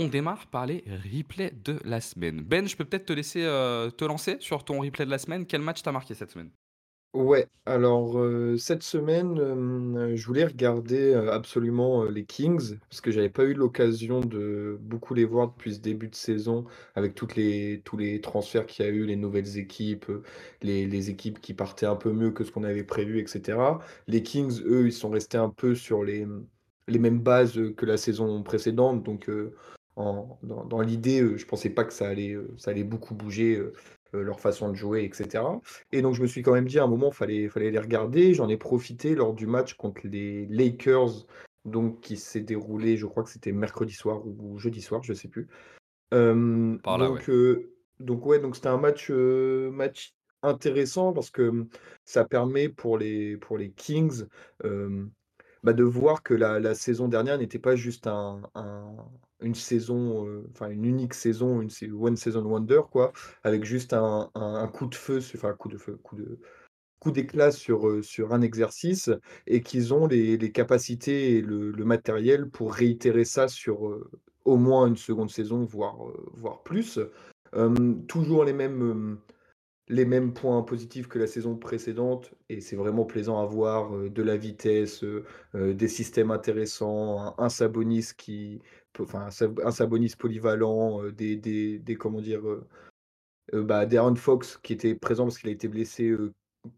on démarre par les replays de la semaine. Ben, je peux peut-être te laisser te lancer sur ton replay de la semaine. Quel match t'as marqué cette semaine? Ouais, alors, heu, cette semaine, hem, je voulais regarder, absolument, les Kings parce que j'avais pas eu l'occasion de beaucoup les voir depuis ce début de saison avec tous les transferts qu'il y a eu, les nouvelles équipes, les équipes qui partaient un peu mieux que ce qu'on avait prévu et cetera. Les Kings, eux, ils sont restés un peu sur les, les mêmes bases, que la saison précédente donc en dans dans l'idée, heu, je pensais pas que ça allait, heu, ça allait beaucoup bouger, heu, leur façon de jouer et cetera et donc je me suis quand même dit à un moment, fallait fallait les regarder. J'en ai profité lors du match contre les Lakers, donc qui s'est déroulé, je crois que c'était mercredi soir ou jeudi soir, je sais plus. Par là, ouais. donc heu, donc ouais, donc c'était un match, match intéressant parce que, ça permet pour les pour les Kings, bah, de voir que la la saison dernière n'était pas juste un un une saison, heu, enfin une unique saison, une one season wonder quoi, avec juste un coup de feu, enfin coup de feu, coup de coup d'éclat sur, heu, sur un exercice et qu'ils ont les les capacités et le matériel pour réitérer ça sur, heu, au moins une seconde saison, voire, voire plus. Toujours les mêmes, les mêmes points positifs que la saison précédente et c'est vraiment plaisant à voir, de la vitesse, des systèmes intéressants, un un Sabonis qui enfin un Sab un Sabonis polyvalent, heu, des des des comment dire, heu Heu, bah, De'Aaron Fox qui était présent parce qu'il a été blessé,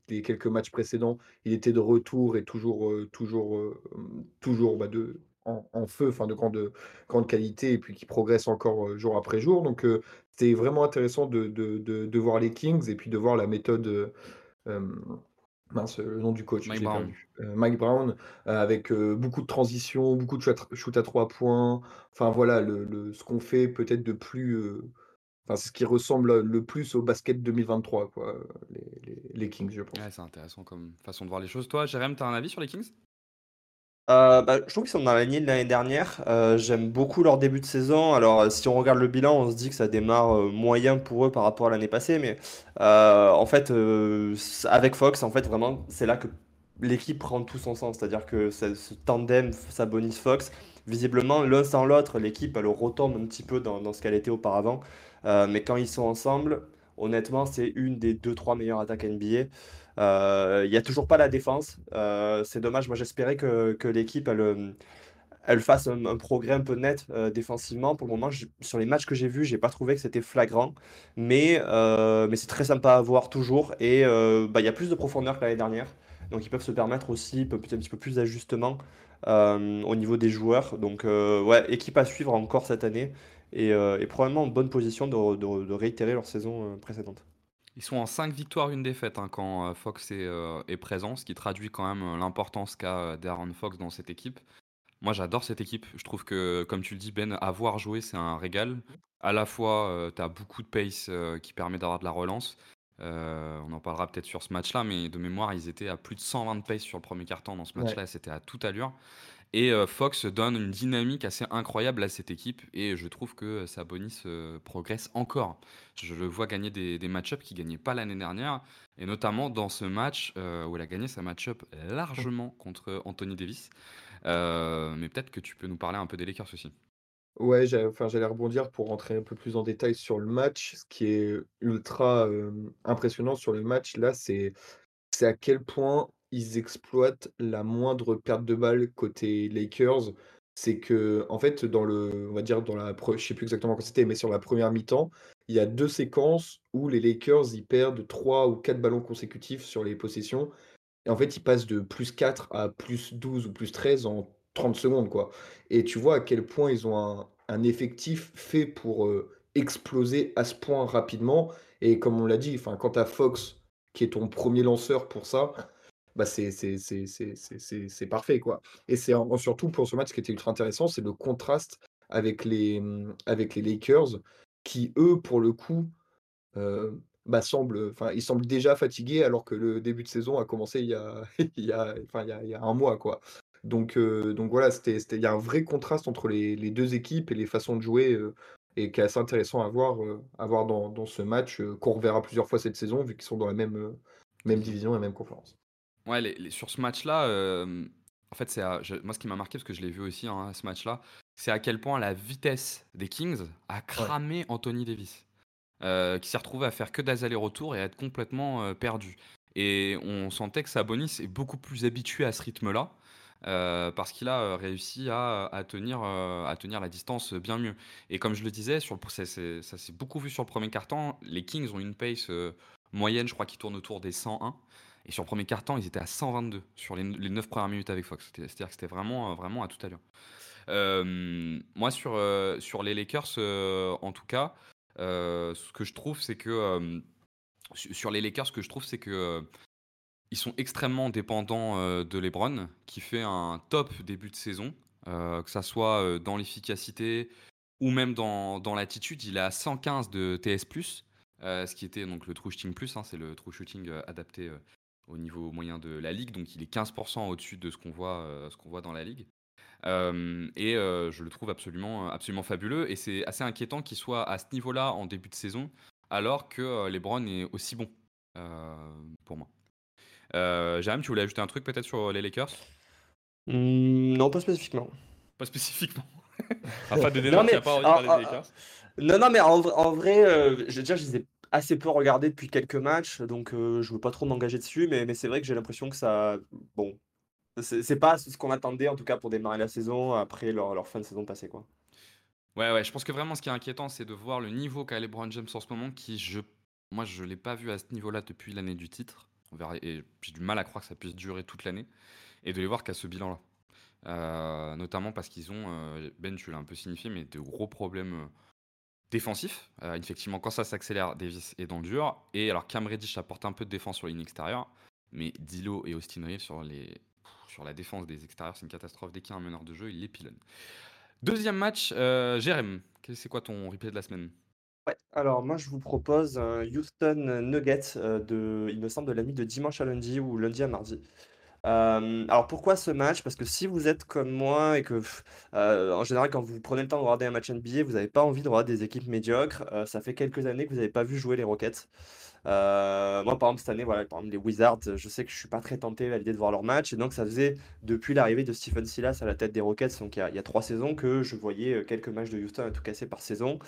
les quelques matchs précédents, il était de retour et toujours, toujours, toujours, bah, de en feu, enfin de grande, grande qualité et puis qui progresse encore, jour après jour. Donc heu, c'était vraiment intéressant de de de voir les Kings et puis de voir la méthode, mince, le nom du coach, Mike Brown. heu, Mike Brown, heu, avec, heu, beaucoup de transitions, beaucoup de shoot à 3 points, enfin voilà le le ce qu'on fait peut-être de plus, Enfin, c'est ce qui ressemble le plus au basket 2023 quoi, les les les Kings, je pense. Ouais, c'est intéressant comme façon de voir les choses. Toi, Jérém, tu as un avis sur les Kings? Heu, bah, je trouve qu'ils sont dans la lignée de l'année dernière. Heu, j'aime beaucoup leur début de saison. Alors, heu, si on regarde le bilan, on se dit que ça démarre, moyen pour eux par rapport à l'année passée, mais, en fait, avec Fox, en fait, vraiment, c'est là que l'équipe prend tout son sens. C'est-à-dire que ce tandem Sabonis-Fox, visiblement, l'un sans l'autre, l'équipe, elle retombe un petit peu dans ce qu'elle était auparavant. Mais quand ils sont ensemble, honnêtement, c'est une des deux trois meilleures attaques NBA. Euh, il n'y a toujours pas la défense. Euh, c'est dommage. Moi, j'espérais que, l'équipe elle, euh, fasse un, progrès un peu net défensivement. Pour le moment, sur les matchs que j'ai vus, j'ai pas trouvé que c'était flagrant. Mais, c'est très sympa à voir toujours. Et bah, il y a plus de profondeur que l'année dernière. Donc, ils peuvent se permettre aussi un petit peu plus d'ajustement euh, au niveau des joueurs. Donc, ouais, équipe à suivre encore cette année. Et, probablement en bonne position de, réitérer leur saison précédente. Ils sont en 5 victoires, une défaite hein, quand euh, Fox est, euh, est présent, ce qui traduit quand même euh, l'importance qu'a euh, Darren Fox dans cette équipe. Moi, j'adore cette équipe. Je trouve que, comme tu le dis, Ben, avoir joué, c'est un régal. À la fois, tu as beaucoup de pace euh, qui permet d'avoir de la relance. Euh, on en parlera peut-être sur ce match-là, mais de mémoire, ils étaient à plus de 120 de pace sur le premier quart-temps dans ce Ouais. match-là. C'était à toute allure. Et euh, Fox donne une dynamique assez incroyable à cette équipe. Et je trouve que Sabonis euh, progresse encore. Je le vois gagner des, des match-ups qu'il gagnait pas l'année dernière. Et notamment dans ce match euh, où il a gagné sa match-up largement contre Anthony Davis. Euh, mais peut-être que tu peux nous parler un peu des Lakers aussi. Ouais, j'allais rebondir pour rentrer un peu plus en détail sur le match. Ce qui est ultra, impressionnant sur le match là, c'est à quel point ils exploitent la moindre perte de balle côté Lakers. C'est que en fait, dans le on va dire dans la je sais plus exactement quand c'était, mais sur la première mi-temps, il y a 2 séquences où les Lakers, ils perdent 3 ou 4 ballons consécutifs sur les possessions et en fait, ils passent de +4 à +12 ou +13 en 30 secondes, quoi. Et tu vois à quel point ils ont un effectif fait pour, heu, exploser à ce point rapidement et comme on l'a dit, enfin, quand as Fox qui est ton premier lanceur pour ça, bah, c'est parfait, quoi. Et c'est surtout pour ce match, qui était ultra intéressant, c'est le contraste avec les, mmh, avec les Lakers qui, eux, pour le coup, Heu, bah, semble, enfin, il semble déjà fatigué alors que le début de saison a commencé il y a il y a il y a il y a 1 mois, quoi. Donc heu, donc voilà, il y a un vrai contraste entre les les 2 équipes et les façons de jouer, heu et qui est assez intéressant à voir, à voir dans dans ce match, qu'on reverra plusieurs fois cette saison vu qu'ils sont dans la même, même Division. division et même conférence. Ouais, les- les- sur ce match-là, euh, en fait, c'est moi ce qui m'a marqué, parce que je l'ai vu aussi, hein, ce match-là, c'est à quel point la vitesse des Kings a cramé Anthony Davis, qui s'est retrouvé à faire que des allers-retours et à être complètement, perdu. Et on sentait que Sabonis est beaucoup plus habitué à ce rythme-là, parce qu'il a, réussi à tenir, à tenir la distance, bien mieux. Et comme je le disais sur le ça s'est beaucoup vu sur le premier quart-temps, les Kings ont une pace, moyenne, je crois qu'ils tournent autour des 101 et sur le premier quart-temps, ils étaient à 122 sur les les 9 premières minutes avec Fox. c'est-à-dire que c'était vraiment, vraiment à tout à l'heure. moi sur, sur les Lakers, en tout cas, ce que je trouve, c'est que, sur les Lakers, ce que je trouve, c'est que ils sont extrêmement dépendants de LeBron, qui fait un top début de saison, que ça soit dans l'efficacité ou même dans, dans l'attitude. Il est à 115 de TS+, ce qui était donc le true shooting plus, hein, c'est le true shooting adapté au niveau moyen de la ligue, donc il est 15% au-dessus de ce qu'on voit, ce qu'on voit dans la ligue. et je le trouve absolument, absolument fabuleux. Et c'est assez inquiétant qu'il soit à ce niveau-là en début de saison, alors que euh, LeBron est aussi bon euh, pour moi. Euh, tu voulais ajouter un truc peut-être sur les Lakers? Mmh, Non, pas spécifiquement. Pas spécifiquement. enfin, de non, mais, pas envie de des Lakers. Non, non, mais en, vrai, euh, je veux dire, je les ai assez peu regardés depuis quelques matchs, donc je ne veux pas trop m'engager dessus, mais, c'est vrai que j'ai l'impression que ça. Bon, c'est pas ce qu'on attendait en tout cas pour démarrer la saison après leur, fin de saison passée, quoi. Ouais, ouais, je pense que vraiment ce qui est inquiétant, c'est de voir le niveau qu'a LeBron James en ce moment, qui, je, moi, je l'ai pas vu à ce niveau-là depuis l'année du titre. On verra, et j'ai du mal à croire que ça puisse durer toute l'année, et de les voir qu'à ce bilan-là. Euh, notamment parce qu'ils ont, euh, Ben, tu l'as un peu signifié, mais de gros problèmes euh, défensifs. effectivement, quand ça s'accélère, Davis est dans le dur. Et alors, Cam Reddish apporte un peu de défense sur la ligne extérieure, mais Dilo et Austin Reeves sur la défense des extérieurs, c'est une catastrophe. Dès qu'il y a un meneur de jeu, il les pilonne. Deuxième match, euh, Jérém, c'est quoi ton replay de la semaine? Ouais, alors moi je vous propose un Houston Nuggets euh, de, il me semble, de la nuit de dimanche à lundi ou lundi à mardi. Euh, alors pourquoi ce match? Parce que si vous êtes comme moi et que en général quand vous prenez le temps de regarder un match NBA, vous n'avez pas envie de regarder des équipes médiocres. ça fait quelques années que vous n'avez pas vu jouer les Rockets. Euh, moi, par exemple, cette année, voilà, par exemple, les Wizards, je sais que je suis pas très tenté à l'idée de voir leur match. Et donc, ça faisait depuis l'arrivée de Stephen Silas à la tête des Rockets, donc il y a, trois saisons, que je voyais euh, quelques matchs de Houston à tout casser par saison.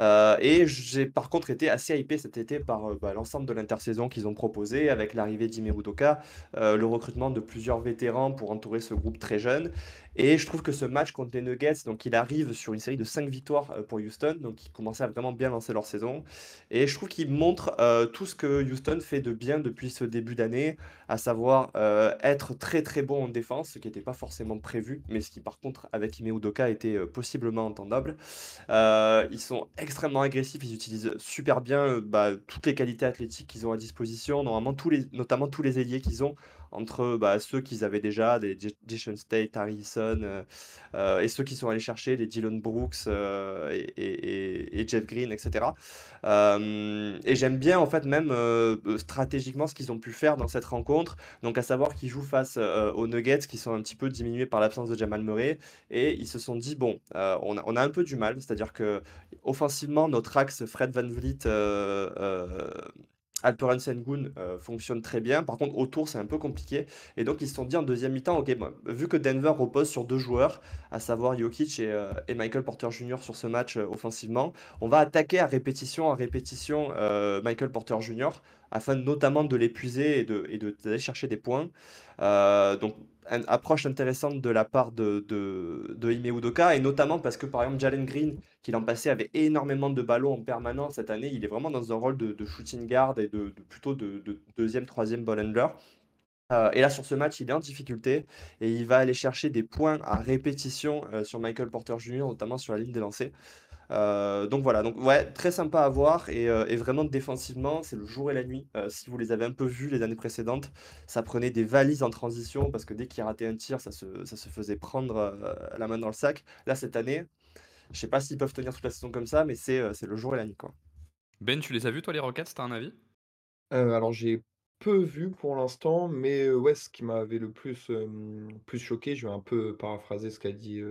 Euh, et j'ai par contre été assez hypé cet été par bah, l'ensemble de l'intersaison qu'ils ont proposé, avec l'arrivée d'Ime Udoka, le recrutement de plusieurs vétérans pour entourer ce groupe très jeune. Et je trouve que ce match contre les Nuggets, donc il arrive sur une série de 5 victoires euh, pour Houston, donc ils commençaient à vraiment bien lancer leur saison. Et je trouve qu'il montre euh, tout ce que Houston fait de bien depuis ce début d'année, à savoir euh, être très très bon en défense, ce qui n'était pas forcément prévu, mais ce qui par contre avec Ime Udoka était possiblement entendable. ils sont extrêmement agressifs, ils utilisent super bien bah, toutes les qualités athlétiques qu'ils ont à disposition, normalement tous les, notamment tous les ailiers qu'ils ont entre bah, ceux qu'ils avaient déjà, des Jason State, Harrison, euh, euh, et ceux qui sont allés chercher, les Dylan Brooks euh, et, Jeff Green, etc. et j'aime bien en fait même stratégiquement ce qu'ils ont pu faire dans cette rencontre, donc à savoir qu'ils jouent face aux Nuggets qui sont un petit peu diminués par l'absence de Jamal Murray, et ils se sont dit bon, on a, on, a, un peu du mal, c'est-à-dire que offensivement notre axe Fred Van Vliet Alperen Sengun euh, fonctionne très bien. Par contre, autour, c'est un peu compliqué. Et donc, ils se sont dit en deuxième mi-temps, ok, vu que Denver repose sur deux joueurs, à savoir Jokic et, euh, Michael Porter Jr. sur ce match euh, offensivement, on va attaquer à répétition, à répétition Michael Porter Jr. afin notamment de l'épuiser et d'aller de, chercher des points. donc, une approche intéressante de la part de, de, Ime Udoka, et notamment parce que par exemple Jalen Green, qui l'an passé avait énormément de ballons en permanence, cette année il est vraiment dans un rôle de, shooting guard et de, plutôt de, deuxième, troisième ball handler. Euh, et là, sur ce match, il est en difficulté et il va aller chercher des points à répétition euh, sur Michael Porter Jr., notamment sur la ligne des lancers. Euh, donc voilà, donc ouais, très sympa à voir et, euh, vraiment défensivement, c'est le jour et la nuit. Euh, si vous les avez un peu vus les années précédentes, ça prenait des valises en transition parce que dès qu'il ratait un tir, ça se, ça se faisait prendre la main dans le sac. Là, cette année, je sais pas s'ils peuvent tenir toute la saison comme ça, mais c'est le jour et la nuit quoi. Ben, tu les as vus toi les Rockets, t'as un avis? Alors j'ai peu vu pour l'instant, mais ouais, ce qui m'avait le plus, plus choqué, je vais un peu paraphraser ce qu'a dit,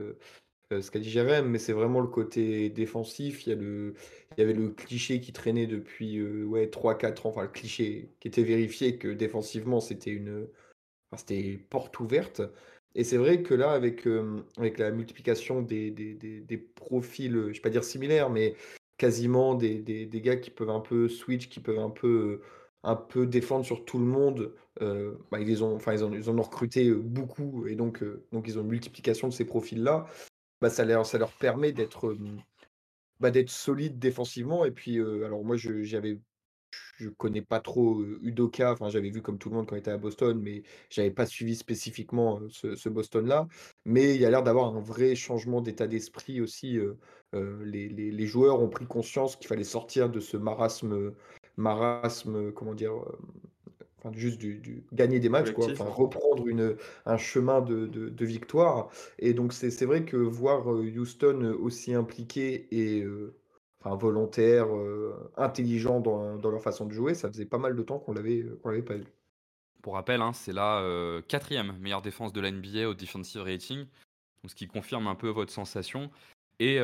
euh, ce qu'a dit Jérém, mais c'est vraiment le côté défensif. Il y a le il y avait le cliché qui traînait depuis, euh, ouais 3-4 ans, enfin le cliché qui était vérifié que défensivement c'était une c'était porte ouverte Et c'est vrai que là, avec, avec la multiplication des des des des profils, je vais pas dire similaires, mais quasiment des des gars qui peuvent un peu switch, qui peuvent un peu, un peu défendre sur tout le monde, bah, ils ont ils en ils en ont recruté, beaucoup et donc donc ils ont une multiplication de ces profils-là. Bah, ça leur ça leur permet d'être, bah, d'être solide défensivement et puis, alors moi je j'avais je connais pas trop, Udoka, enfin j'avais vu comme tout le monde quand il était à Boston, mais j'avais pas suivi spécifiquement, ce Boston-là. Mais il y a l'air d'avoir un vrai changement d'état d'esprit aussi, les les les joueurs ont pris conscience qu'il fallait sortir de ce marasme, marasme, comment dire? Enfin, juste du du gagner des matchs quoi, Collectif, enfin ouais. reprendre une, un chemin de de de victoire et donc c'est c'est vrai que voir, heu, Houston, aussi impliqué et enfin volontaire, intelligent dans dans leur façon de jouer, ça faisait pas mal de temps qu'on l'avait, qu'on l'avait pas vu. Pour rappel, hein, c'est la, 4 meilleure défense de la NBA au defensive rating, donc ce qui confirme un peu votre sensation et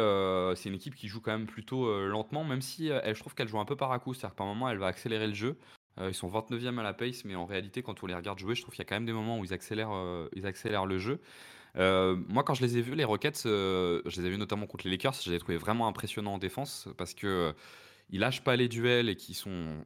c'est une équipe qui joue quand même plutôt, lentement, même si, elle je trouve qu'elle joue un peu par à coup. C'est-à-dire que par moment, elle va accélérer le jeu. Heu, ils sont 29e à la pace, mais en réalité, quand on les regarde jouer, je trouve qu'il y a quand même des moments où ils accélèrent, heu, ils accélèrent le jeu. Heu, moi, quand je les ai vus, les Rockets, je les ai vus notamment contre les Lakers, je les ai trouvés vraiment impressionnants en défense parce que, ils lâchent pas les duels et qui sont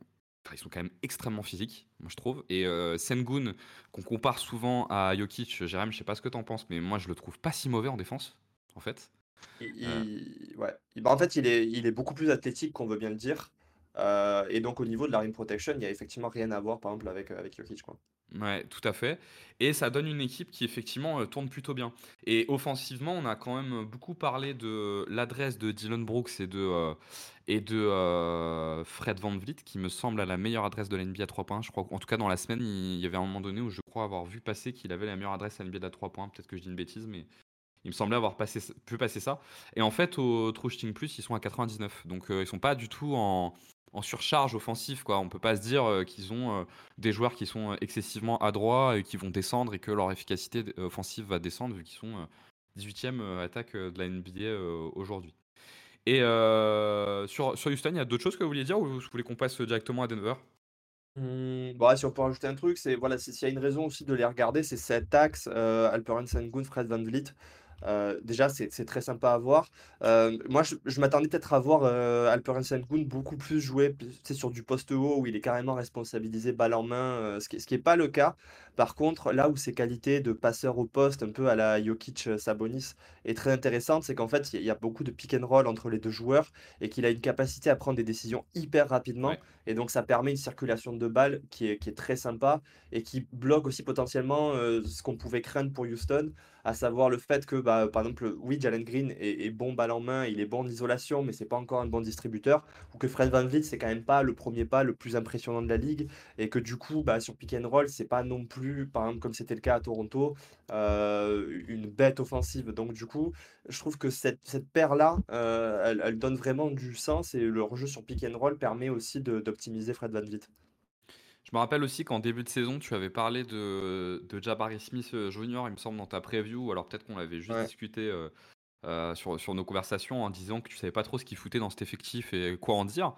ils sont quand même extrêmement physiques, moi je trouve et heu, Sengun, qu'on compare souvent à Jokic, Jérém, je sais pas ce que tu en penses, mais moi je le trouve pas si mauvais en défense, en fait. Il Heu, il ouais, bah, en fait, il est il est beaucoup plus athlétique qu'on veut bien le dire, heu et donc au niveau de la rim protection, il y a effectivement rien à voir, par exemple, avec, heu, avec Jokic, quoi. ouais, tout à fait et ça donne une équipe qui effectivement, heu, tourne plutôt bien et offensivement, on a quand même, beaucoup parlé de l'adresse de Dillon Brooks et de, et de, Fred VanVleet qui me semble à la meilleure adresse de la NBA à 3 points. Je crois qu'en tout cas dans la semaine, il y avait un moment donné où je crois avoir vu passer qu'il avait la meilleure adresse à NBA à 3 points. Peut-être que je dis une bêtise, mais Il me semblait avoir passé, pu passer ça. Et en fait, au True Plus, ils sont à 99. Donc, euh, ils sont pas du tout en, en surcharge offensive. Quoi. On peut pas se dire euh, qu'ils ont euh, des joueurs qui sont euh, excessivement adroits et qui vont descendre et que leur efficacité offensive va descendre vu qu'ils sont euh, 18e euh, attaque euh, de la NBA euh, aujourd'hui. Et euh, sur, sur Houston, il y a d'autres choses que vous vouliez dire ou vous voulez qu'on passe directement à Denver? Mmh, bah, si on peut rajouter un truc, c'est voilà, s'il y a une raison aussi de les regarder, c'est cet axe, heu, Alperen Sengun, Fred VanVleet. Heu, déjà, c'est très sympa à voir. Heu, moi, je m'attendais peut-être à voir, heu, Alperen Sengun beaucoup plus jouer, sur du poste haut où il est carrément responsabilisé balle en main, heu, ce qui est ce qui est pas le cas. Par contre, là où ses qualités de passeur au poste, un peu à la Jokic, heu, Sabonis, est très intéressante, c'est qu'en fait, il y a beaucoup de pick and roll entre les 2 joueurs et qu'il a une capacité à prendre des décisions hyper rapidement Ouais. et donc ça permet une circulation de balles qui est qui est très sympa et qui bloque aussi potentiellement, heu, ce qu'on pouvait craindre pour Houston, à savoir le fait que, bah, par exemple, oui, Jalen Green est est bon balle en main, il est bon en isolation, mais c'est pas encore un bon distributeur, ou que Fred VanVleet, c'est quand même pas le premier pas le plus impressionnant de la ligue et que du coup, bah, sur pick and roll, c'est pas non plus, par exemple, comme c'était le cas à Toronto, heu, une bête offensive. Donc du coup, je trouve que cette cette paire-là, heu, elle elle donne vraiment du sens et leur jeu sur pick and roll permet aussi d'optimiser Fred VanVleet. Je me rappelle aussi qu'en début de saison, tu avais parlé de, de Jabari Smith euh, Jr., il me semble, dans ta preview, alors peut-être qu'on l'avait juste Ouais. discuté euh, euh, sur, sur nos conversations en disant que tu savais pas trop ce qu'il foutait dans cet effectif et quoi en dire.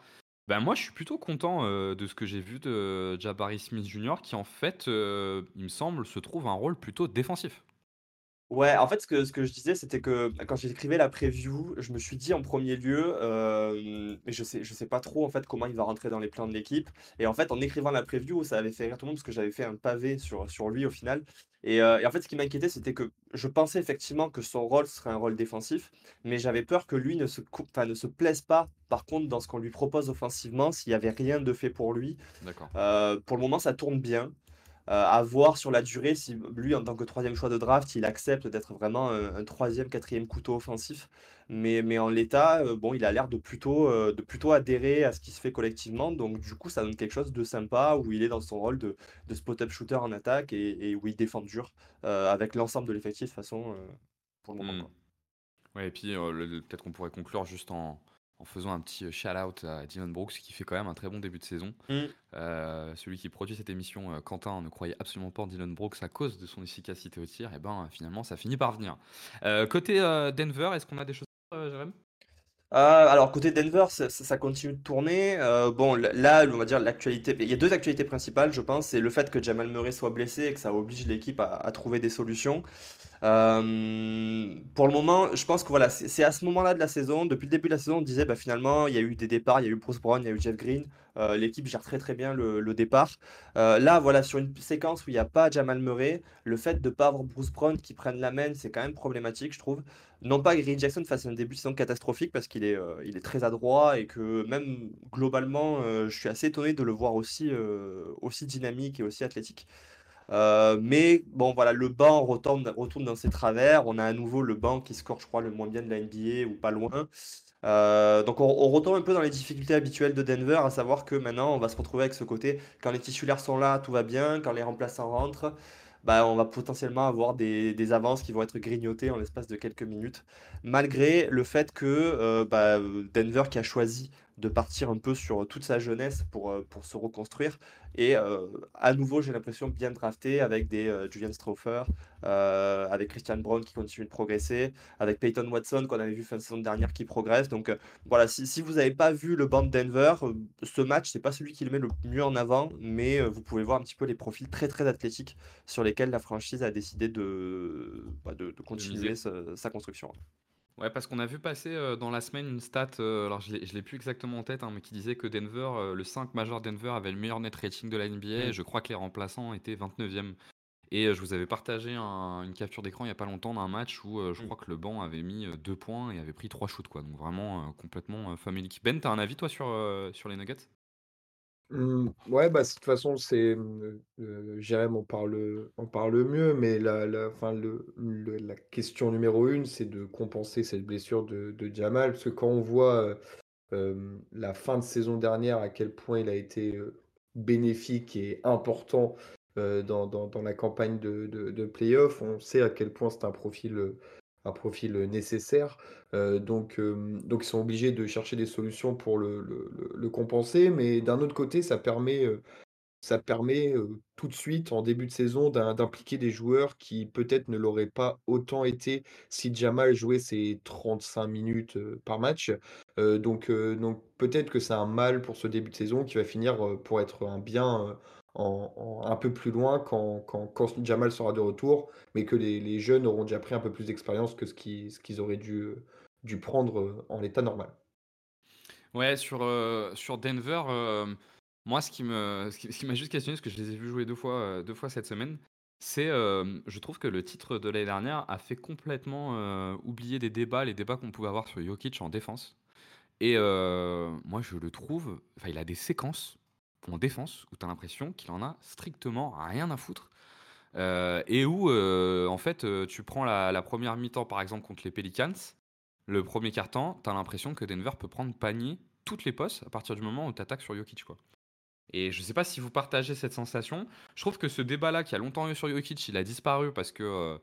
Ben moi, je suis plutôt content euh, de ce que j'ai vu de Jabari Smith Jr., qui en fait, euh, il me semble, se trouve un rôle plutôt défensif. Ouais, en fait, ce que ce que je disais, c'était que bah, quand j'écrivais la preview, je me suis dit en premier lieu, mais je sais je sais pas trop en fait comment il va rentrer dans les plans de l'équipe et en fait, en écrivant la preview, ça avait fait rire tout le monde parce que j'avais fait un pavé sur sur lui au final et et en fait, ce qui m'inquiétait, c'était que je pensais effectivement que son rôle serait un rôle défensif, mais j'avais peur que lui ne se enfin, ne se plaise pas, par contre, dans ce qu'on lui propose offensivement, s'il y avait rien de fait pour lui. D'accord. Pour le moment, ça tourne bien. Heu, à voir sur la durée si lui, en tant que troisième choix de draft, il accepte d'être vraiment un un 3e, couteau offensif. Mais mais en l'état, heu, bon, il a l'air de plutôt, de plutôt adhérer à ce qui se fait collectivement. Donc du coup, ça donne quelque chose de sympa où il est dans son rôle de de spot-up shooter en attaque et et où il défend dur, avec l'ensemble de l'effectif de toute façon, pour le moment. Ouais, et puis euh, peut-être qu'on pourrait conclure juste en, en faisant un petit shout-out à Dylan Brooks, qui fait quand même un très bon début de saison. Mmh. Euh, celui qui produit cette émission, euh, Quentin, ne croyait absolument pas en Dylan Brooks à cause de son efficacité au tir. Et ben finalement, ça finit par venir. Euh, côté euh, Denver, est-ce qu'on a des choses, euh, Jérém Euh, alors côté Denver, ça, continue de tourner. Euh, bon, là, on va dire l'actualité. Il y a deux actualités principales, je pense. C'est le fait que Jamal Murray soit blessé et que ça oblige l'équipe à, à trouver des solutions. Euh, pour le moment, je pense que voilà, c'est à ce moment-là de la saison, depuis le début de la saison, on disait bah, finalement, il y a eu des départs, il y a eu Bruce Brown, il y a eu Jeff Green. Euh, l'équipe gère très très bien le, départ. Euh, là, voilà, sur une séquence où il n'y a pas Jamal Murray, le fait de ne pas avoir Bruce Brown qui prenne la main, c'est quand même problématique, je trouve. Non pas que Green Jackson fasse un début de saison catastrophique parce qu'il est, est très adroit et que même globalement, je suis assez étonné de le voir aussi, aussi dynamique et aussi athlétique. Euh, mais bon, voilà, le banc retourne, retourne dans ses travers. On a à nouveau le banc qui score, je crois, le moins bien de la NBA ou pas loin. Euh, donc on, on retombe un peu dans les difficultés habituelles de Denver, à savoir que maintenant on va se retrouver avec ce côté, quand les titulaires sont là, tout va bien, quand les remplaçants rentrent, bah, on va potentiellement avoir des, des avances qui vont être grignotées en l'espace de quelques minutes, malgré le fait que euh, bah, Denver qui a choisi de partir un peu sur toute sa jeunesse pour, euh, pour se reconstruire, et euh, à nouveau j'ai l'impression bien drafté avec des euh, Julian Stauffer, euh, avec Christian Brown qui continue de progresser, avec Peyton Watson qu'on avait vu fin de saison dernière qui progresse. Donc euh, voilà, si, si vous n'avez pas vu le banc de Denver, euh, ce match, c'est pas celui qui le met le mieux en avant, mais euh, vous pouvez voir un petit peu les profils très très athlétiques sur lesquels la franchise a décidé de, bah, de, de continuer sa construction. Ouais, parce qu'on a vu passer euh, dans la semaine une stat, euh, alors je l'ai je l'ai plus exactement en tête, hein, mais qui disait que Denver, euh, le 5 majeur Denver avait le meilleur net rating de la NBA. Mm. et Je crois que les remplaçants étaient 29e. Et euh, je vous avais partagé un- une capture d'écran il n'y a pas longtemps d'un match où euh, je Mm. crois que le banc avait mis euh, deux points et avait pris trois shoots, quoi. Donc vraiment euh, complètement euh, famélique. Ben, t'as un avis toi sur, euh, sur les Nuggets? Mmh, ouais, bah, de toute façon, c'est, mmh, heu, Jérém en parle, en parle mieux, mais la la enfin, le la question numéro une, c'est de compenser cette blessure de de Jamal. Parce que quand on voit, heu, hem, la fin de saison dernière, à quel point il a été, bénéfique et important, dans dans dans la campagne de de de play-off, on sait à quel point c'est un profil, un profil, nécessaire. Donc, donc ils sont obligés de chercher des solutions pour le le compenser, mais d'un autre côté, ça permet, ça permet, tout de suite, en début de saison, d'im d'impliquer des joueurs qui peut-être ne l'auraient pas autant été si Jamal jouait ses 35 minutes, par match. Donc, donc peut-être que c'est un mal pour ce début de saison qui va finir, pour être un bien, un peu plus loin quand quand quand Jamal sera de retour, mais que les les jeunes auront déjà pris un peu plus d'expérience que ce qu'ils auraient dû, dû prendre, heu, en état normal. Ouais, sur, heu, sur Denver, hem, moi ce qui me ce qui ce m'a juste questionné, parce que je les ai vus jouer 2 fois, heu, 2 fois cette semaine, c'est, je trouve que le titre de l'année dernière a fait complètement, oublier des débats, les débats qu'on pouvait avoir sur Jokic en défense et moi je le trouve enfin il a des séquences en défense où tu as l'impression qu'il en a strictement rien à foutre, heu et où, heu, en fait, heu, tu prends la 1 mi-temps par exemple contre les Pelicans, le premier quart-temps, tu as l'impression que Denver peut prendre panier toutes les postes à partir du moment où tu attaques sur Jokic. Et je sais pas si vous partagez cette sensation. Je trouve que ce débat-là qui a longtemps eu sur Jokic, il a disparu parce que,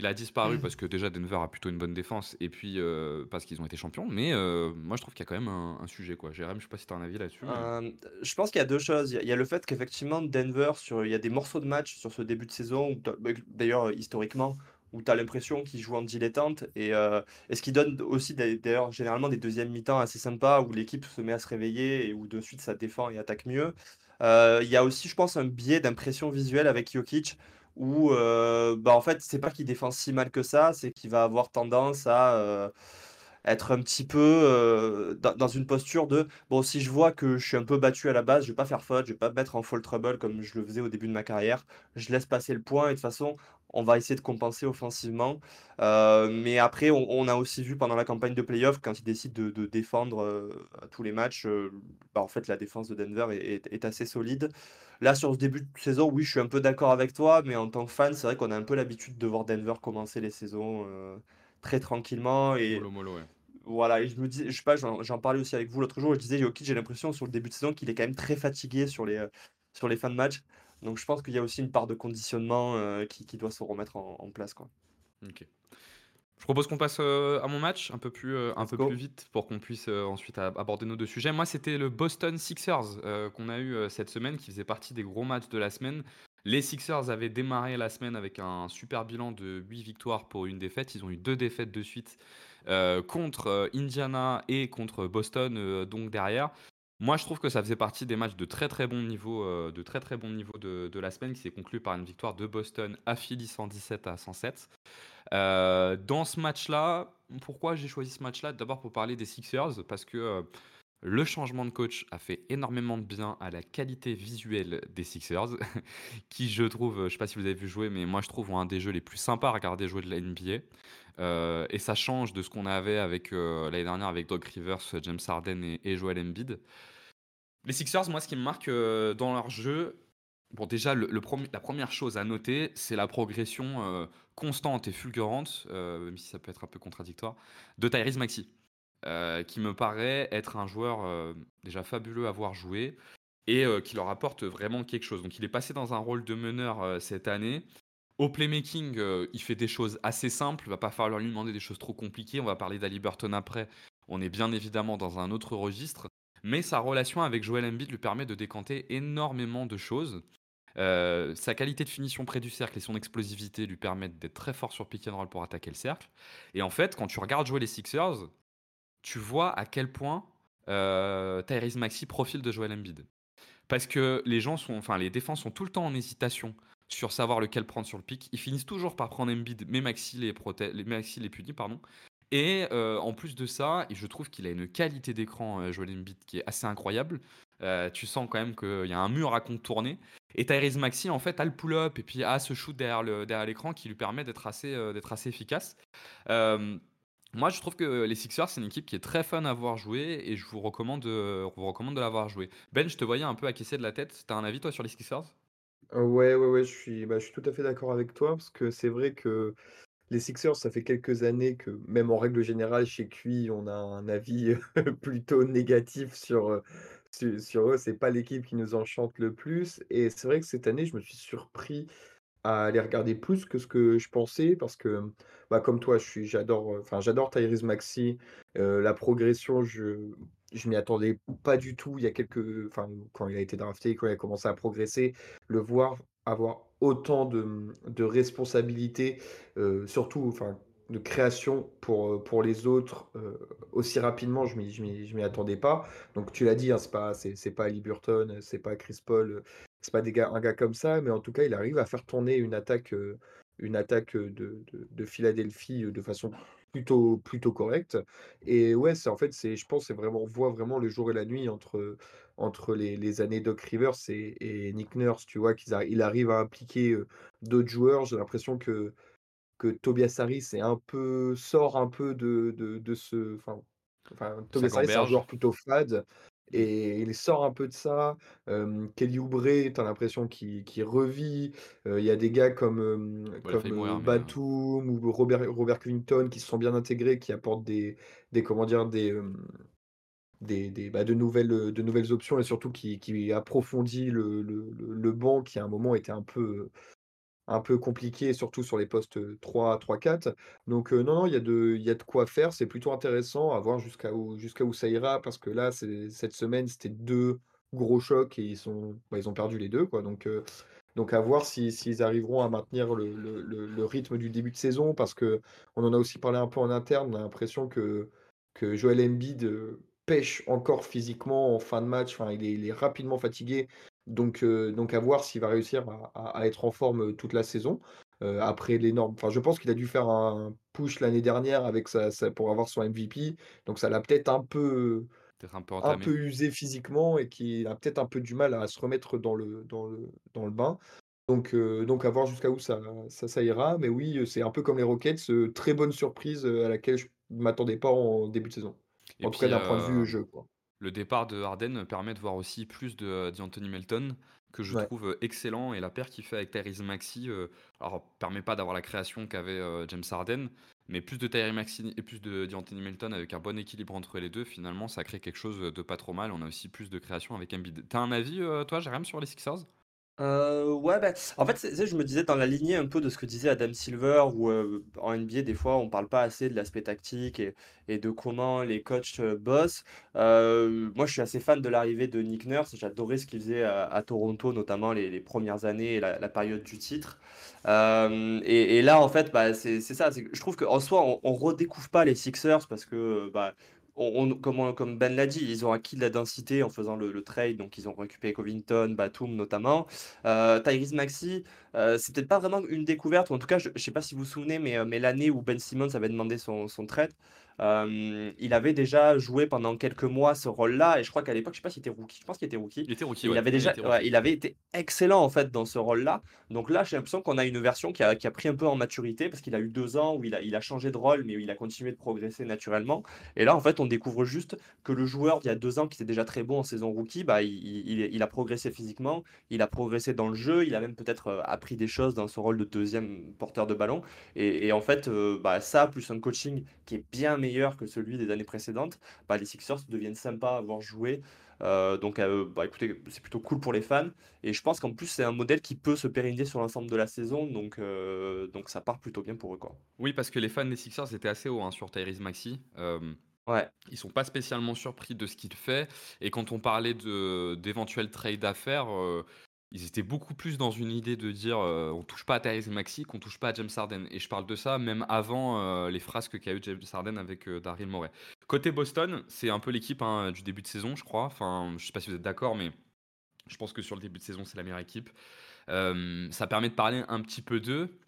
il a disparu parce que déjà Denver a plutôt une bonne défense et puis, heu, parce qu'ils ont été champions. Mais, heu, moi je trouve qu'il y a quand même un un sujet, quoi. Jérém, je sais pas si tu as un avis là-dessus, mais Euh, je pense qu'il y a deux choses. Il y a, le fait qu'effectivement, Denver, sur, il y a des morceaux de match sur ce début de saison, bah, d'ailleurs euh, historiquement, où tu as l'impression qu'ils jouent en dilettante, et, euh, et ce qui donne aussi d'a- d'ailleurs généralement des deuxièmes mi-temps assez sympas, où l'équipe se met à se réveiller et où de suite ça défend et attaque mieux. Euh, il y a aussi, je pense, un biais d'impression visuelle avec Jokic, où euh, bah, en fait, c'est pas qu'il défend si mal que ça, c'est qu'il va avoir tendance à... être un petit peu euh, dans, une posture de bon, si je vois que je suis un peu battu à la base, je vais pas faire faute, je vais pas me mettre en fall trouble comme je le faisais au début de ma carrière. Je laisse passer le point et de toute façon, on va essayer de compenser offensivement. Euh, mais après, on, a aussi vu pendant la campagne de playoff, quand ils décident de, défendre euh, tous les matchs, bah, en fait, la défense de Denver est, assez solide. Là, sur ce début de saison, oui, je suis un peu d'accord avec toi, mais en tant que fan, c'est vrai qu'on a un peu l'habitude de voir Denver commencer les saisons très tranquillement et mollo mollo, ouais. voilà, et je me dis, je sais pas, j'en parlais aussi avec vous l'autre jour, je disais, Jokic, j'ai l'impression sur le début de saison qu'il est quand même très fatigué sur les, euh, sur les fins de match. Donc je pense qu'il y a aussi une part de conditionnement euh, qui, qui doit se remettre en, en place, quoi. OK. Je propose qu'on passe, heu, à mon match un peu plus, un peu go. plus vite pour qu'on puisse, ensuite ab aborder nos 2 sujets. Moi, c'était le Boston Sixers, qu'on a eu, cette semaine qui faisait partie des gros matchs de la semaine. Les Sixers avaient démarré la semaine avec un super bilan de 8 victoires pour une défaite. Ils ont eu deux défaites de suite euh, contre euh, Indiana et contre Boston, euh, donc derrière. Moi, je trouve que ça faisait partie des matchs de très très bon niveau, de très très bon niveau de, la semaine, qui s'est conclu par une victoire de Boston à Philly 117 à 107. dans ce match-là, pourquoi j'ai choisi ce match-là? D'abord pour parler des Sixers, parce que le changement de coach a fait énormément de bien à la qualité visuelle des Sixers, qui je trouve, je ne sais pas si vous avez vu jouer, mais moi je trouve un des jeux les plus sympas à regarder jouer de la NBA. Euh, et ça change de ce qu'on avait avec euh, l'année dernière avec Doug Rivers, James Harden et, Joel Embiid. Les Sixers, moi ce qui me marque euh, dans leur jeu, bon déjà la première chose à noter, c'est la progression constante et fulgurante, même si ça peut être un peu contradictoire, de Tyrese Maxey. Euh, qui me paraît être un joueur euh, déjà fabuleux à voir jouer et euh, qui leur apporte vraiment quelque chose. Donc il est passé dans un rôle de meneur cette année. Au playmaking, il fait des choses assez simples. Il va pas falloir lui demander des choses trop compliquées. On va parler d'Ali Burton après. On est bien évidemment dans un autre registre. Mais sa relation avec Joel Embiid lui permet de décanter énormément de choses. sa qualité de finition près du cercle et son explosivité lui permettent d'être très fort sur pick and roll pour attaquer le cercle. Et en fait, quand tu regardes jouer les Sixers, tu vois à quel point euh, Tyrese Maxi profile de Joel Embiid. Parce que les gens sont, enfin les défenses sont tout le temps en hésitation sur savoir lequel prendre sur le pic. Ils finissent toujours par prendre Embiid, mais Maxi les, Maxi les punit, pardon. Et euh, en plus de ça, je trouve qu'il a une qualité d'écran, euh, Joel Embiid, qui est assez incroyable. tu sens quand même qu'il y a un mur à contourner. Et Tyrese Maxi, en fait, a le pull-up et puis a ce shoot derrière l'écran qui lui permet d'être assez, d'être assez efficace. Moi, je trouve que les Sixers, c'est une équipe qui est très fun à voir jouer et je vous recommande, euh, vous recommande de l'avoir joué. Ben, je te voyais un peu acquiescer de la tête. T'as un avis, toi, sur les Sixers? Euh, Ouais, ouais, ouais, je suis, bah, je suis tout à fait d'accord avec toi parce que c'est vrai que les Sixers, ça fait quelques années que, même en règle générale, chez QI, on a un avis plutôt négatif sur, euh, sur, sur eux. C'est pas l'équipe qui nous enchante le plus. Et c'est vrai que cette année, je me suis surpris à les regarder plus que ce que je pensais parce que, bah, comme toi, je suis, j'adore, enfin, j'adore Tyrese Maxi. La progression, je, je m'y attendais pas du tout. Il y a quelques, enfin, quand il a été drafté, quand il a commencé à progresser, le voir avoir autant de, de responsabilités, surtout, enfin, de création pour, pour les autres aussi rapidement, je je m'y, attendais pas. Donc tu l'as dit, hein, c'est pas, c'est, c'est pas Ali Burton, c'est pas Chris Paul, c'est pas des gars, un gars comme ça, mais en tout cas, il arrive à faire tourner une attaque, euh, une attaque euh, de, de, Philadelphie euh, de façon plutôt, plutôt correcte. Et ouais, c'est en fait, c'est, je pense, c'est vraiment, on voit vraiment le jour et la nuit entre, entre les, les années Doc Rivers et, et, Nick Nurse, tu vois, qu'il il arrive à impliquer d'autres joueurs. J'ai l'impression que, que Tobias Harris est un peu, sort un peu de, de, de ce, enfin, Tobias Harris, c'est un joueur plutôt fade. Et il sort un peu de ça. Kelly Oubre, tu as l'impression qu'il revit. Il y a des gars comme, comme Batum ou Robert, Robert Covington qui se sont bien intégrés, qui apportent des, des comment dire, des, des, des bah, de, nouvelles, de nouvelles options et surtout qui, qui approfondit le, le, le, banc qui à un moment était un peu un peu compliqué, surtout sur les postes 3, 3, 4. Donc non, non, il y, a de, y a de quoi faire. C'est plutôt intéressant à voir jusqu'à où, où ça ira, parce que là, cette semaine, c'était deux gros chocs et ils, sont, bah, ils ont perdu les deux. Quoi. Donc, donc à voir s'ils arriveront à maintenir le, le, le, rythme du début de saison, parce que on en a aussi parlé un peu en interne. On a l'impression que, que Joel Embiid pêche encore physiquement en fin de match. Enfin, il est, il est rapidement fatigué. Donc, euh, donc à voir s'il va réussir à, être en forme euh, toute la saison. Euh, après l'énorme. Enfin, je pense qu'il a dû faire un push l'année dernière avec sa, pour avoir son MVP. Donc ça l'a peut-être un peu, un peu, un peu usé physiquement et qu'il a peut-être un peu du mal à se remettre dans le, dans le, dans le bain. Donc, donc à voir jusqu'à où ça, ça, ça, ira. Mais oui, c'est un peu comme les Rockets, très bonne surprise à laquelle je ne m'attendais pas en début de saison. en tout cas d'un point de vue jeu. Quoi. Le départ de Harden permet de voir aussi plus de d'Anthony Melton, que je trouve excellent. Et la paire qu'il fait avec Tyrese Maxi, euh, alors permet pas d'avoir la création qu'avait euh, James Harden, mais plus de Tyrese Maxi et plus de d'Anthony Melton avec un bon équilibre entre les deux, finalement, ça crée quelque chose de pas trop mal. On a aussi plus de création avec Embiid. T'as un avis, euh, toi, Jérém, sur les Sixers? Heu, ouais, bah, en fait, je me disais dans la lignée un peu de ce que disait Adam Silver où, heu, en NBA, des fois, on parle pas assez de l'aspect tactique et de comment les coachs, heu, bossent. Moi, je suis assez fan de l'arrivée de Nick Nurse. J'adorais ce qu'il faisait à Toronto, notamment les les 1 années et la période du titre. Et là, en fait, bah, c'est c'est ça, je trouve qu'en soi, on on redécouvre pas les Sixers parce que, bah, comme Ben l'a dit, ils ont acquis de la densité en faisant le trade, donc ils ont récupéré Covington, Batum notamment. Heu, Tyrese Maxey, heu, c'est peut-être pas vraiment une découverte ou en tout cas, je je sais pas si vous vous souvenez, mais, heu, mais l'année où Ben Simmons avait demandé son son trade, hem, il avait déjà joué pendant quelques mois ce rôle-là et je crois qu'à l'époque, je sais pas s'il était rookie, je pense qu'il était rookie. Il était rookie, Il avait déjà ouais, il avait été excellent en fait dans ce rôle-là. Donc là, j'ai l'impression qu'on a une version qui a qui a pris un peu en maturité parce qu'il a eu 2 ans où il a il a changé de rôle, mais où il a continué de progresser naturellement et là, en fait, on découvre juste que le joueur d'il y a 2 ans qui était déjà très bon en saison rookie, bah, il a progressé physiquement, il a progressé dans le jeu, il a même peut-être, heu, appris des choses dans son rôle de deuxième porteur de ballon et et en fait, heu, bah, ça plus un coaching qui est bien meilleur que celui des années précédentes, bah, les Sixers deviennent sympas à voir jouer. Heu, donc heu, bah, écoutez, c'est plutôt cool pour les fans et je pense qu'en plus, c'est un modèle qui peut se pérenniser sur l'ensemble de la saison donc heu, donc ça part plutôt bien pour eux, quoi. Oui, parce que les fans des Sixers étaient assez hauts, hein, sur Tyrese. Hem, Ouais, ils sont pas spécialement surpris de ce qu'il fait et quand on parlait d'éventuels trades à faire, ils étaient beaucoup plus dans une idée de dire, heu: «On touche pas à Tyrese Maxey, qu'on touche pas à James Harden» et je parle de ça même avant, heu, les frasques qu'a eu James Harden avec, heu, Daryl Morey. Côté Boston, c'est un peu l'équipe, hein, du début de saison, je crois. Enfin, je sais pas si vous êtes d'accord, mais je pense que sur le début de saison, c'est la meilleure équipe. Euh, ça permet de parler un petit peu d'eux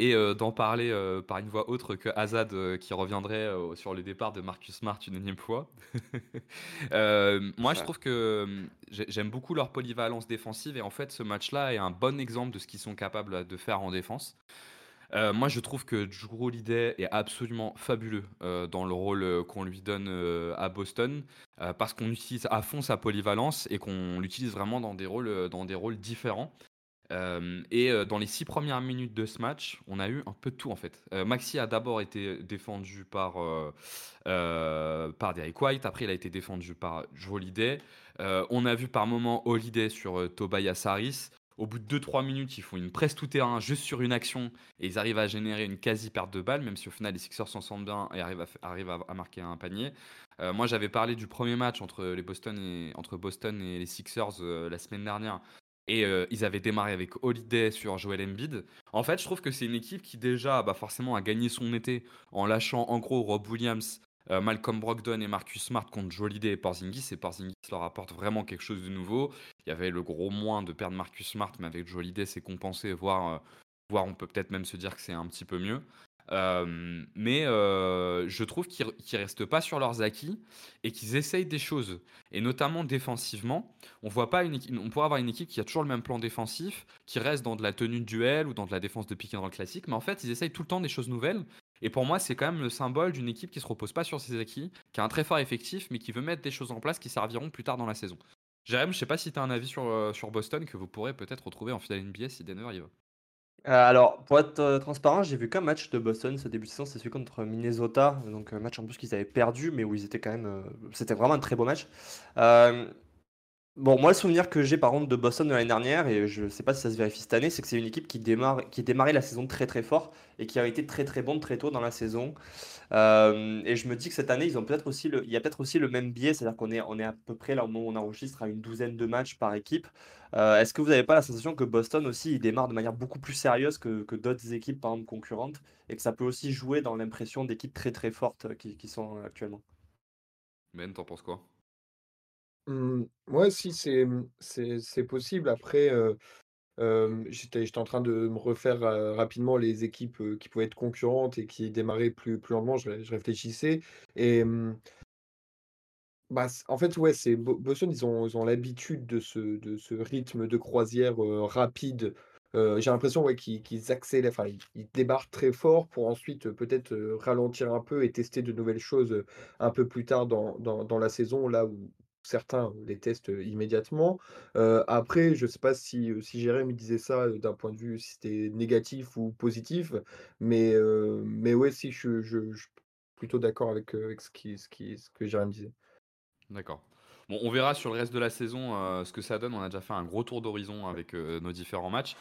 et euh, d'en parler euh, par une voix autre que Azad euh, qui reviendrait sur le départ de Marcus Smart une énième fois. Moi, je trouve que j'ai- j'aime beaucoup leur polyvalence défensive et en fait, ce match-là est un bon exemple de ce qu'ils sont capables de faire en défense. Moi, je trouve que Drew Holiday est absolument fabuleux dans le rôle qu'on lui donne à Boston, parce qu'on utilise à fond sa polyvalence et qu'on l'utilise vraiment dans des rôles, dans des rôles différents. Euh, et euh, dans les six premières minutes de ce match, on a eu un peu de tout en fait. Euh, Maxi a d'abord été défendu par, par Derrick White, après il a été défendu par Joe Holiday. On a vu par moment Holiday sur Tobias Harris. Au bout de deux trois minutes, ils font une presse tout terrain juste sur une action et ils arrivent à générer une quasi perte de balle, même si au final les Sixers s'en sortent bien et arrivent à, marquer un panier. Moi j'avais parlé du premier match entre, les Boston et, entre Boston et les Sixers la semaine dernière et euh, ils avaient démarré avec Holiday sur Joel Embiid. En fait, je trouve que c'est une équipe qui déjà, bah, forcément, a gagné son été en lâchant en gros Rob Williams, euh, Malcolm Brogdon et Marcus Smart contre Joe Holiday et Porzingis. Et Porzingis leur apporte vraiment quelque chose de nouveau. Il y avait le gros moins de perdre Marcus Smart, mais avec Joe Holiday, c'est compensé, voire, euh, voire on peut peut-être même se dire que c'est un petit peu mieux. Euh, mais euh, je trouve qu'ils ne restent pas sur leurs acquis et qu'ils essayent des choses. Et notamment défensivement, on voit pas une on pourrait avoir une équipe qui a toujours le même plan défensif, qui reste dans de la tenue de duel ou dans de la défense de pick and roll classique, mais en fait, ils essayent tout le temps des choses nouvelles. Et pour moi, c'est quand même le symbole d'une équipe qui se repose pas sur ses acquis, qui a un très fort effectif, mais qui veut mettre des choses en place qui serviront plus tard dans la saison. Jérém, je sais pas si tu as un avis sur, euh, sur Boston que vous pourrez peut-être retrouver en finale NBA si Denver y va. Heu, alors pour être, heu, transparent, j'ai vu qu'un match de Boston ce début de saison, c'est celui contre Minnesota, donc un match en plus qu'ils avaient perdu, mais où ils étaient quand même, heu, c'était vraiment un très beau match. Bon, moi, le souvenir que j'ai par contre de Boston de l'année dernière, et je sais pas si ça se vérifie cette année, c'est que c'est une équipe qui démarre, qui démarrait la saison très très fort et qui a été très très bonne très tôt dans la saison. Euh, et je me dis que cette année, ils ont peut-être aussi le, il y a peut-être aussi le même biais, c'est-à-dire qu'on est, on est à peu près là au moment où on enregistre à une douzaine de matchs par équipe. Euh, est-ce que vous n'avez pas la sensation que Boston aussi, il démarre de manière beaucoup plus sérieuse que, que d'autres équipes, par exemple concurrentes, et que ça peut aussi jouer dans l'impression d'équipes très très fortes euh, qui, qui sont euh, actuellement? Ben, t'en penses quoi? Mmh, ouais, si, c'est, mmh, c'est c'est possible. Après, heu, hem, j'étais j'étais en train de me refaire, rapidement les équipes, qui pouvaient être concurrentes et qui démarraient plus plus lentement. Je je réfléchissais et mmh Bah, en fait, ouais, c'est Bo Boston, ils ont ils ont l'habitude de ce de ce rythme de croisière, rapide. J'ai l'impression, ouais, qu'ils qu'ils accélèrent, enfin, ils débarquent très fort pour ensuite, peut-être, ralentir un peu et tester de nouvelles choses, un peu plus tard dans dans dans la saison, là où certains les testent, immédiatement. Après, je sais pas si, si Jérém, il disait ça, d'un point de vue si c'était négatif ou positif, mais heu, mais ouais, si, je je suis plutôt d'accord avec, avec ce qui ce qui ce que Jérém disait. D'accord. Bon, on verra sur le reste de la saison ce que ça donne. On a déjà fait un gros tour d'horizon avec nos différents matchs.